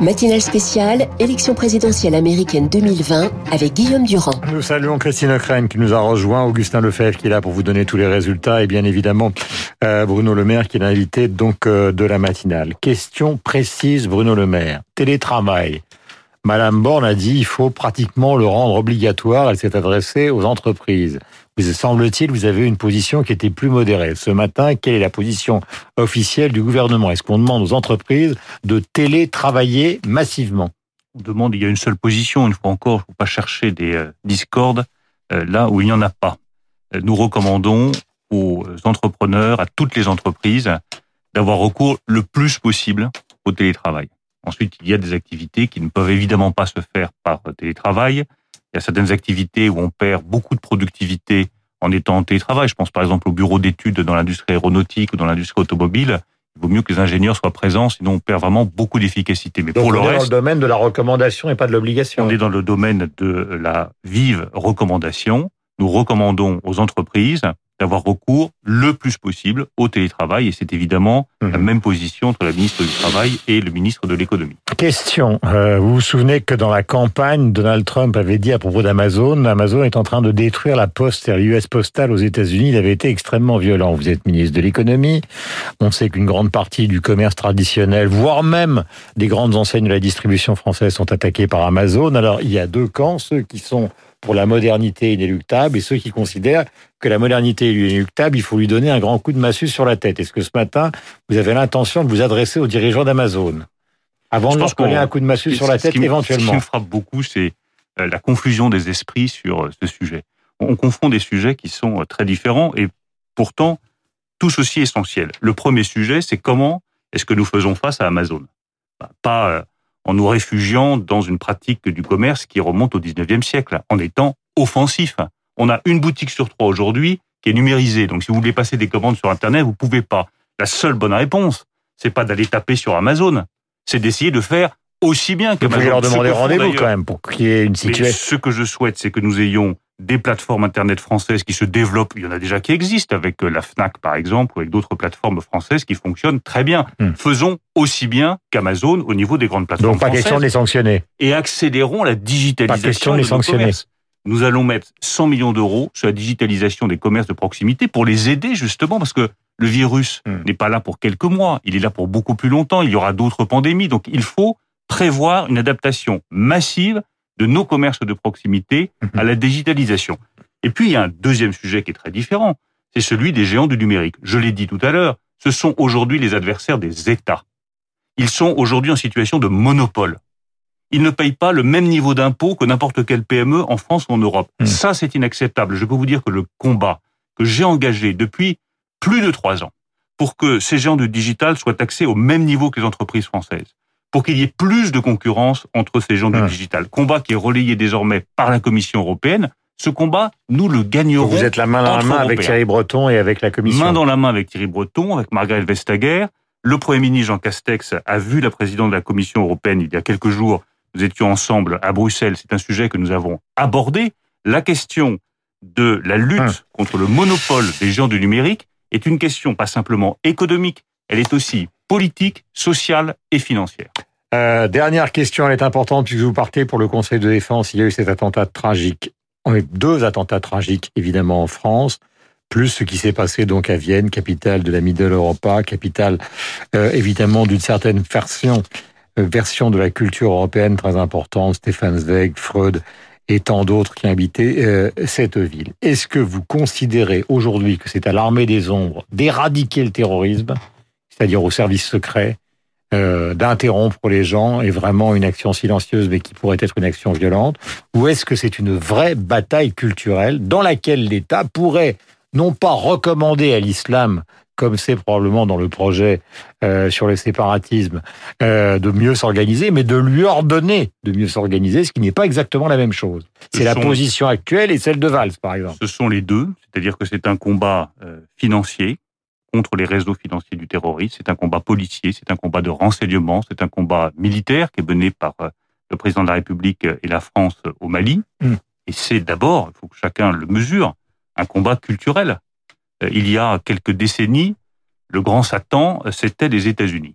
Matinale spéciale, élection présidentielle américaine 2020 avec Guillaume Durand. Nous saluons Christine Ockrent qui nous a rejoint, Augustin Lefebvre qui est là pour vous donner tous les résultats et bien évidemment euh, Bruno Le Maire qui est l'invité donc euh, de la matinale. Question précise Bruno Le Maire. Télétravail. Madame Borne a dit il faut pratiquement le rendre obligatoire. Elle s'est adressée aux entreprises. Semble-t-il, vous avez une position qui était plus modérée. Ce matin, quelle est la position officielle du gouvernement? Est-ce qu'on demande aux entreprises de télétravailler massivement? On demande, il y a une seule position, une fois encore, il ne faut pas chercher des euh, discordes euh, là où il n'y en a pas. Euh, nous recommandons aux entrepreneurs, à toutes les entreprises, d'avoir recours le plus possible au télétravail. Ensuite, il y a des activités qui ne peuvent évidemment pas se faire par télétravail. Il y a certaines activités où on perd beaucoup de productivité en étant en télétravail. Je pense par exemple au bureau d'études dans l'industrie aéronautique ou dans l'industrie automobile. Il vaut mieux que les ingénieurs soient présents, sinon on perd vraiment beaucoup d'efficacité. Mais pour le reste, dans le domaine de la recommandation et pas de l'obligation. On est dans le domaine de la vive recommandation. Nous recommandons aux entreprises d'avoir recours le plus possible au télétravail. Et c'est évidemment la mhm. même position entre la ministre du Travail et le ministre de l'Économie. Question. Euh, vous vous souvenez que dans la campagne, Donald Trump avait dit à propos d'Amazon, Amazon est en train de détruire la poste, c'est-à-dire l'US Postal aux États-Unis. Il avait été extrêmement violent. Vous êtes ministre de l'Économie. On sait qu'une grande partie du commerce traditionnel, voire même des grandes enseignes de la distribution française sont attaquées par Amazon. Alors, il y a deux camps, ceux qui sont pour la modernité inéluctable et ceux qui considèrent que la modernité est inéluctable, il faut lui donner un grand coup de massue sur la tête. Est-ce que ce matin, vous avez l'intention de vous adresser aux dirigeants d'Amazon avant de leur coller un coup de massue sur la tête éventuellement Ce qui me frappe beaucoup, c'est euh, la confusion des esprits sur euh, ce sujet. On confond des sujets qui sont euh, très différents et pourtant tous aussi essentiels. Le premier sujet, c'est comment est-ce que nous faisons face à Amazon? Bah, Pas en nous réfugiant dans une pratique du commerce qui remonte au 19e siècle, en étant offensif. On a une boutique sur trois aujourd'hui qui est numérisée. Donc, si vous voulez passer des commandes sur Internet, vous pouvez pas. La seule bonne réponse, c'est pas d'aller taper sur Amazon, c'est d'essayer de faire aussi bien que Vous pouvez leur demander rendez-vous quand même pour qu'il y ait une situation. Ce que je souhaite, c'est que nous ayons des plateformes Internet françaises qui se développent. Il y en a déjà qui existent avec euh, la FNAC, par exemple, ou avec d'autres plateformes françaises qui fonctionnent très bien. Hmm. Faisons aussi bien qu'Amazon au niveau des grandes plateformes Donc pas question de les sanctionner. Et accélérons la digitalisation pas question de, les sanctionner. Nous allons mettre 100 millions d'euros sur la digitalisation des commerces de proximité pour les aider justement parce que le virus hmm. n'est pas là pour quelques mois, il est là pour beaucoup plus longtemps, il y aura d'autres pandémies. Donc il faut prévoir une adaptation massive de nos commerces de proximité à la digitalisation. Et puis, il y a un deuxième sujet qui est très différent, c'est celui des géants du numérique. Je l'ai dit tout à l'heure, ce sont aujourd'hui les adversaires des États. Ils sont aujourd'hui en situation de monopole. Ils ne payent pas le même niveau d'impôt que n'importe quelle PME en France ou en Europe. Hmm. Ça, c'est inacceptable. Je peux vous dire que le combat que j'ai engagé depuis plus de trois ans pour que ces géants du digital soient taxés au même niveau que les entreprises françaises, pour qu'il y ait plus de concurrence entre ces gens du digital. Combat qui est relayé désormais par la Commission européenne. Ce combat, nous le gagnerons. Vous êtes la main dans la main avec Thierry Breton et avec la Commission. Main dans la main avec Thierry Breton, avec Margaret Vestager. Le Premier ministre Jean Castex a vu la présidente de la Commission européenne il y a quelques jours. Nous étions ensemble à Bruxelles. C'est un sujet que nous avons abordé. La question de la lutte hum. contre le monopole des géants du numérique est une question pas simplement économique, elle est aussi politique, sociale et financière. Euh, dernière question, elle est importante puisque vous partez pour le Conseil de défense. Il y a eu cet attentat tragique. On a eu deux attentats tragiques, évidemment, en France, plus ce qui s'est passé donc à Vienne, capitale de la Middle Europa, capitale euh, évidemment d'une certaine version, euh, version de la culture européenne très importante, Stéphane Zweig, Freud et tant d'autres qui ont habité cette ville. Est-ce que vous considérez aujourd'hui que c'est à l'armée des ombres d'éradiquer le terrorisme c'est-à-dire au service secret, euh, d'interrompre les gens est vraiment une action silencieuse mais qui pourrait être une action violente? Ou est-ce que c'est une vraie bataille culturelle dans laquelle l'État pourrait non pas recommander à l'islam comme c'est probablement dans le projet euh, sur le séparatisme, euh, de mieux s'organiser, mais de lui ordonner de mieux s'organiser, ce qui n'est pas exactement la même chose. C'est la position actuelle et celle de Valls, par exemple. Ce sont les deux, c'est-à-dire que c'est un combat euh, financier contre les réseaux financiers du terrorisme. C'est un combat policier, c'est un combat de renseignement, c'est un combat militaire qui est mené par le président de la République et la France au Mali. Mm. Et c'est d'abord, il faut que chacun le mesure, un combat culturel. Euh, il y a quelques décennies, le grand Satan, c'était les États-Unis.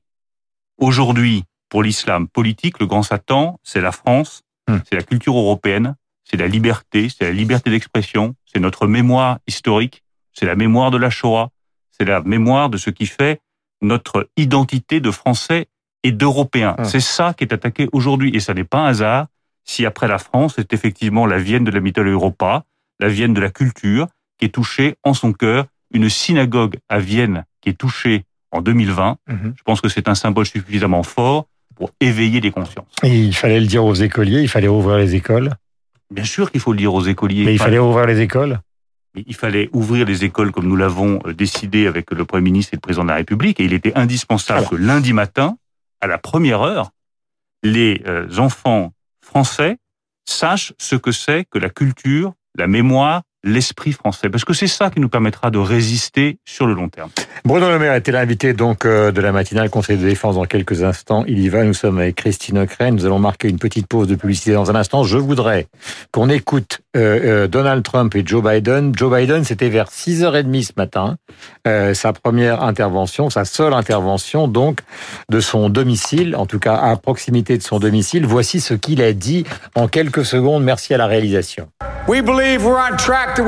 Aujourd'hui, pour l'islam politique, le grand Satan, c'est la France, hmm. c'est la culture européenne, c'est la liberté, c'est la liberté d'expression, c'est notre mémoire historique, c'est la mémoire de la Shoah, c'est la mémoire de ce qui fait notre identité de Français et d'Européens. Hmm. C'est ça qui est attaqué aujourd'hui, et ça n'est pas un hasard si après la France, c'est effectivement la Vienne de la mythologie Europa, la Vienne de la culture, qui est touchée en son cœur, une synagogue à Vienne qui est touchée en 2020. Mhm. Je pense que c'est un symbole suffisamment fort pour éveiller les consciences. il fallait le dire aux écoliers, il fallait ouvrir les écoles. Bien sûr qu'il faut le dire aux écoliers. Mais il fallait ouvrir les écoles il fallait ouvrir les écoles comme nous l'avons euh, décidé avec le Premier ministre et le Président de la République. Et il était indispensable que lundi matin, à la première heure, les euh, enfants français sachent ce que c'est que la culture, la mémoire, l'esprit français, parce que c'est ça qui nous permettra de résister sur le long terme. Bruno Le Maire était l'invité donc euh, de la matinale Conseil de défense dans quelques instants. Il y va, nous sommes avec Christine Ockrent. Nous allons marquer une petite pause de publicité dans un instant. Je voudrais qu'on écoute euh, euh, Donald Trump et Joe Biden. Joe Biden, c'était vers 6h30 ce matin, sa première intervention, sa seule intervention donc de son domicile, en tout cas à proximité de son domicile. Voici ce qu'il a dit en quelques secondes. Merci à la réalisation. We believe we're on track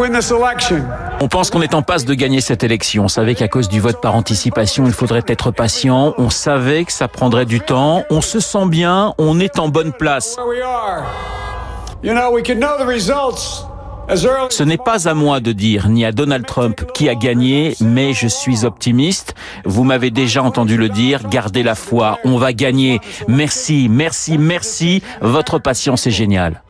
on pense qu'on est en passe de gagner cette élection. On savait qu'à cause du vote par anticipation, il faudrait être patient. On savait que ça prendrait du temps. On se sent bien. On est en bonne place. Ce n'est pas à moi de dire, ni à Donald Trump qui a gagné, mais je suis optimiste. Vous m'avez déjà entendu le dire, gardez la foi, on va gagner. Merci, merci, merci. Votre patience est géniale.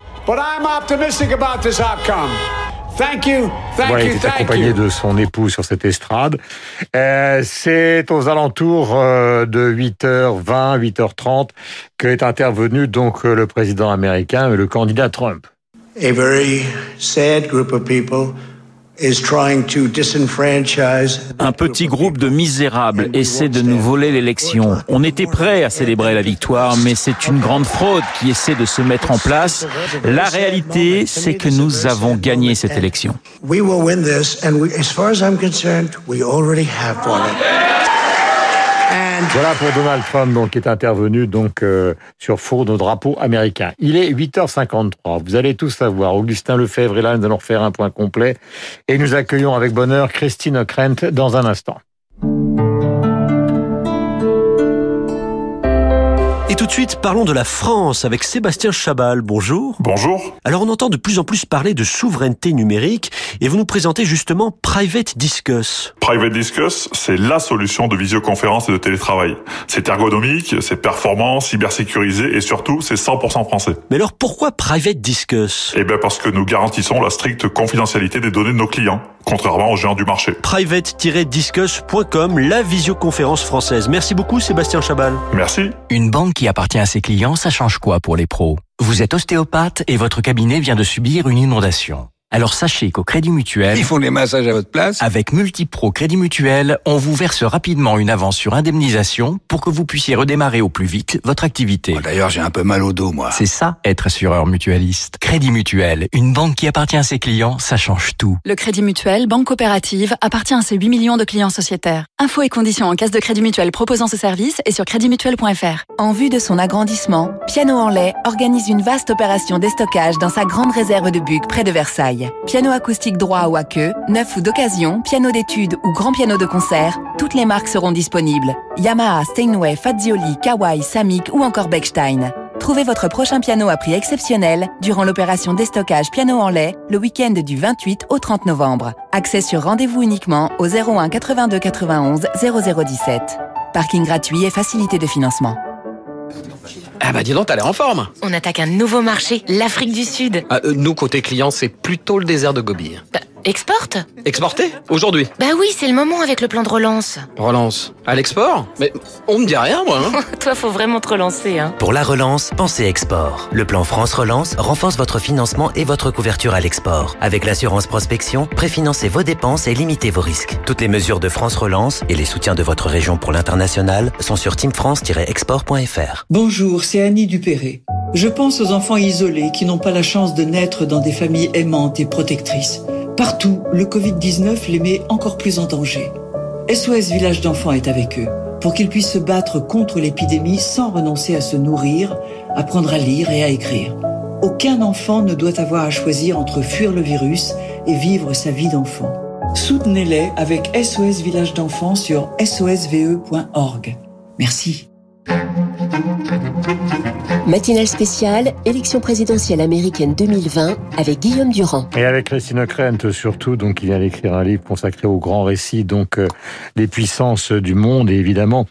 Thank you. voilà, il était accompagné de son époux sur cette estrade. Euh, c'est aux alentours euh, de 8h20, 8h30 qu'est intervenu donc euh, le président américain et le candidat Trump. A very sad group of people un petit groupe de misérables essaie de nous voler l'élection. On était prêt à célébrer la victoire, mais c'est une grande fraude qui essaie de se mettre en place. La réalité, c'est que nous avons gagné cette élection. Voilà pour Donald Trump, donc, qui est intervenu donc euh, sur faux de drapeau américain. Il est 8h53. Vous allez tous savoir. Augustin Lefebvre est là. Nous allons faire un point complet. Et nous accueillons avec bonheur Christine Krent dans un instant. Et tout de suite, parlons de la France avec Sébastien Chabal. Bonjour. Bonjour. Alors on entend de plus en plus parler de souveraineté numérique et vous nous présentez justement Private Discuss. Private Discuss, c'est la solution de visioconférence et de télétravail. C'est ergonomique, c'est performant, cybersécurisé et surtout c'est 100% français. Mais alors pourquoi Private Discuss? Eh bien parce que nous garantissons la stricte confidentialité des données de nos clients contrairement aux géants du marché. Private-discuss.com, la visioconférence française. Merci beaucoup Sébastien Chabal. Merci. Une banque qui appartient à ses clients, ça change quoi pour les pros? Vous êtes ostéopathe et votre cabinet vient de subir une inondation. Alors sachez qu'au Crédit Mutuel... Ils font les massages à votre place Avec Multipro Crédit Mutuel, on vous verse rapidement une avance sur indemnisation pour que vous puissiez redémarrer au plus vite votre activité. Oh, d'ailleurs, j'ai un peu mal au dos, moi. C'est ça, être assureur mutualiste. Crédit Mutuel, une banque qui appartient à ses clients, ça change tout. Le Crédit Mutuel, banque coopérative, appartient à ses 8 millions de clients sociétaires. Infos et conditions en caisse de Crédit Mutuel proposant ce service et sur créditmutuel.fr. En vue de son agrandissement, Piano en lait organise une vaste opération déstockage dans sa grande réserve de Buc près de Versailles. Piano acoustique droit ou à queue, neuf ou d'occasion, piano d'études ou grand piano de concert, toutes les marques seront disponibles. Yamaha, Steinway, Fazioli, Kawai, Samik ou encore Bechstein. Trouvez votre prochain piano à prix exceptionnel durant l'opération déstockage piano en lait le week-end du 28 au 30 novembre. Accès sur rendez-vous uniquement au 01 82 91 0017. Parking gratuit et facilité de financement. Ah bah dis donc, t'as l'air en forme On attaque un nouveau marché, l'Afrique du Sud. Ah, euh, nous, côté client, c'est plutôt le désert de Gobi. Bah, Exporte Exporter Aujourd'hui Bah oui, c'est le moment avec le plan de relance. Relance À l'export Mais on me dit rien, moi. Hein. Toi, faut vraiment te relancer. Hein. Pour la relance, pensez export. Le plan France Relance renforce votre financement et votre couverture à l'export. Avec l'assurance prospection, préfinancez vos dépenses et limitez vos risques. Toutes les mesures de France Relance et les soutiens de votre région pour l'international sont sur teamfrance-export.fr. Bonjour, c'est Annie Dupéré. Je pense aux enfants isolés qui n'ont pas la chance de naître dans des familles aimantes et protectrices. Partout, le Covid-19 les met encore plus en danger. SOS Village d'enfants est avec eux pour qu'ils puissent se battre contre l'épidémie sans renoncer à se nourrir, apprendre à lire et à écrire. Aucun enfant ne doit avoir à choisir entre fuir le virus et vivre sa vie d'enfant. Soutenez-les avec SOS Village d'enfants sur sosve.org. Merci. Matinale spéciale, élection présidentielle américaine 2020 avec Guillaume Durand. Et avec Christine Ockrent surtout, donc il vient d'écrire un livre consacré au grand récit, donc euh, les puissances du monde et évidemment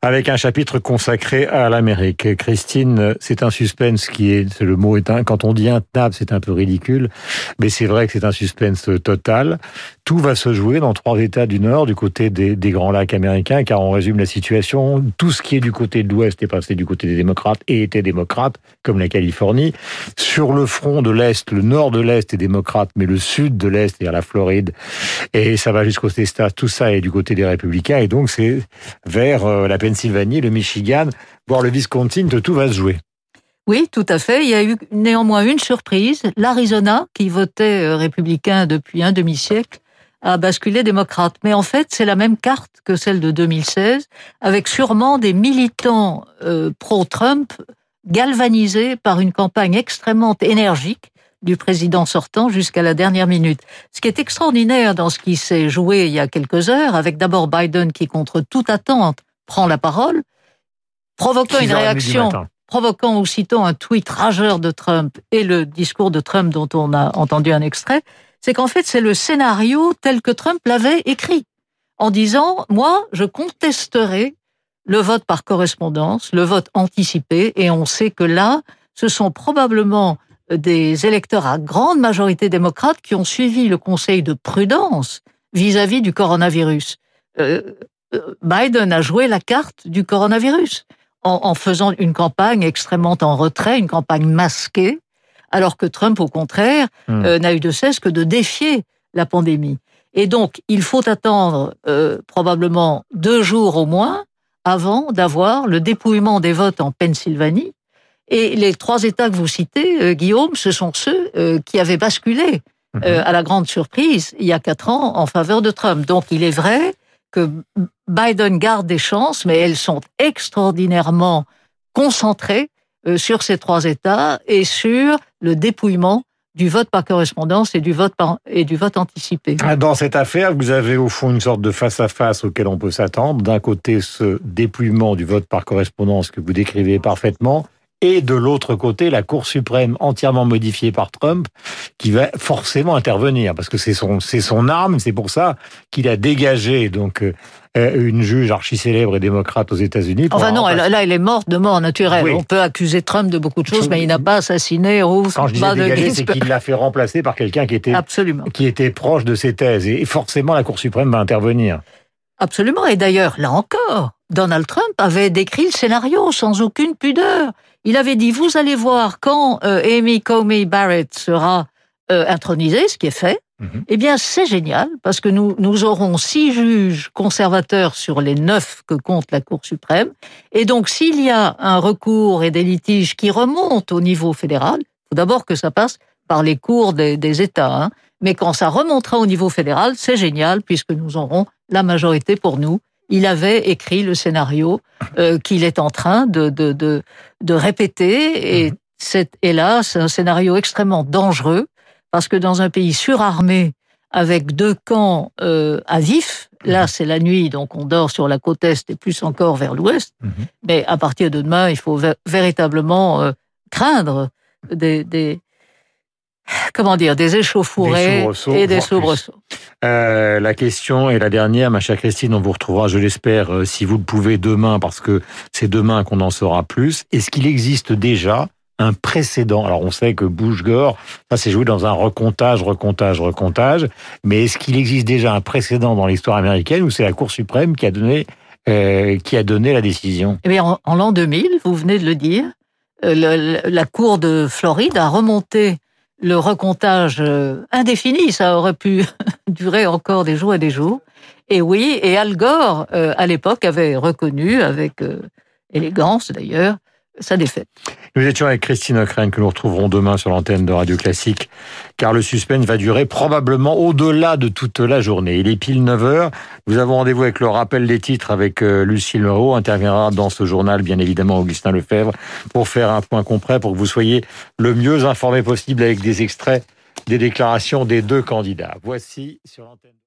avec un chapitre consacré à l'Amérique. Christine, c'est un suspense qui est, le mot est un, quand on dit intenable, c'est un peu ridicule, mais c'est vrai que c'est un suspense total. Tout va se jouer dans trois États du Nord, du côté des, des Grands Lacs américains, car on résume la situation. Tout ce qui est du côté de l'Ouest est passé du côté des démocrates et était démocrate, comme la Californie. Sur le front de l'Est, le nord de l'Est est démocrate, mais le sud de l'Est, c'est-à-dire la Floride, et ça va jusqu'au Texas, tout ça est du côté des républicains, et donc c'est vers euh, la Pennsylvanie, le Michigan, voire le Wisconsin, tout va se jouer. Oui, tout à fait. Il y a eu néanmoins une surprise. L'Arizona, qui votait euh, républicain depuis un demi-siècle, a basculé démocrate. Mais en fait, c'est la même carte que celle de 2016, avec sûrement des militants euh, pro-Trump galvanisés par une campagne extrêmement énergique du président sortant jusqu'à la dernière minute. Ce qui est extraordinaire dans ce qui s'est joué il y a quelques heures, avec d'abord Biden qui, contre toute attente, prend la parole, provoquant une réaction, provoquant aussitôt un tweet rageur de Trump et le discours de Trump dont on a entendu un extrait, c'est qu'en fait, c'est le scénario tel que Trump l'avait écrit, en disant, moi, je contesterai le vote par correspondance, le vote anticipé, et on sait que là, ce sont probablement des électeurs à grande majorité démocrate qui ont suivi le conseil de prudence vis-à-vis du coronavirus. Euh, euh, Biden a joué la carte du coronavirus en, faisant une campagne extrêmement en retrait, une campagne masquée, alors que Trump, au contraire, hmm. euh, n'a eu de cesse que de défier la pandémie. Et donc, il faut attendre euh, probablement deux jours au moins avant d'avoir le dépouillement des votes en Pennsylvanie. Et les trois États que vous citez, euh, Guillaume, ce sont ceux qui avaient basculé, hmm. à la grande surprise, il y a quatre ans, en faveur de Trump. Donc, il est vrai que Biden garde des chances, mais elles sont extraordinairement concentrées euh, sur ces trois États et sur le dépouillement du vote par correspondance et du vote et du vote anticipé. Ah, dans cette affaire, vous avez au fond une sorte de face à face auquel on peut s'attendre. D'un côté, ce dépouillement du vote par correspondance que vous décrivez parfaitement, et de l'autre côté, la Cour suprême entièrement modifiée par Trump, qui va forcément intervenir, parce que c'est son, c'est son arme, c'est pour ça qu'il a dégagé donc euh, une juge archi célèbre et démocrate aux États-Unis. Enfin non, là, il est mort de mort naturelle. On peut accuser Trump de beaucoup de choses, mais il n'a pas assassiné Ruth Quand je dis dégagé, c'est qu'il l'a fait remplacer par quelqu'un qui était Absolument. qui était proche de ses thèses, et forcément la Cour suprême va intervenir. Absolument. Et d'ailleurs, là encore, Donald Trump avait décrit le scénario sans aucune pudeur. Il avait dit, vous allez voir, quand euh, Amy Comey Barrett sera euh, intronisée, ce qui est fait, mhm. eh bien c'est génial, parce que nous, nous aurons six juges conservateurs sur les neuf que compte la Cour suprême. Et donc s'il y a un recours et des litiges qui remontent au niveau fédéral, il faut d'abord que ça passe par les cours des, États. Hein. Mais quand ça remontera au niveau fédéral, c'est génial, puisque nous aurons la majorité pour nous il avait écrit le scénario euh, qu'il est en train de, de, de, de répéter. Et, mhm. c'est, là, c'est un scénario extrêmement dangereux, parce que dans un pays surarmé, avec deux camps euh, à vif, là mhm. c'est la nuit, donc on dort sur la côte est et plus encore vers l'ouest, mhm. mais à partir de demain, il faut véritablement euh, craindre des, des, comment dire, des échauffourées et des soubresauts. Euh, la question est la dernière, ma chère Christine, on vous retrouvera, je l'espère, euh, si vous le pouvez demain, parce que c'est demain qu'on en saura plus. Est-ce qu'il existe déjà un précédent? Alors on sait que Bush-Gore, ça s'est joué dans un recomptage, recomptage, recomptage, mais est-ce qu'il existe déjà un précédent dans l'histoire américaine où c'est la Cour suprême qui a donné, euh, qui a donné la décision? Eh bien, en, l'an 2000, vous venez de le dire, la Cour de Floride a remonté le recomptage euh, indéfini, ça aurait pu durer encore des jours et des jours. Et oui, et Al Gore, euh, à l'époque, avait reconnu, avec euh, élégance d'ailleurs, sa défaite. Nous étions avec Christine Ockrent que nous retrouverons demain sur l'antenne de Radio Classique, car le suspense va durer probablement au-delà de toute la journée. Il est pile 9 heures. Nous avons rendez-vous avec le rappel des titres avec euh, Lucille Leroux. Interviendra dans ce journal, bien évidemment, Augustin Lefebvre, pour faire un point concret, pour que vous soyez le mieux informé possible avec des extraits des déclarations des deux candidats. Voici sur l'antenne.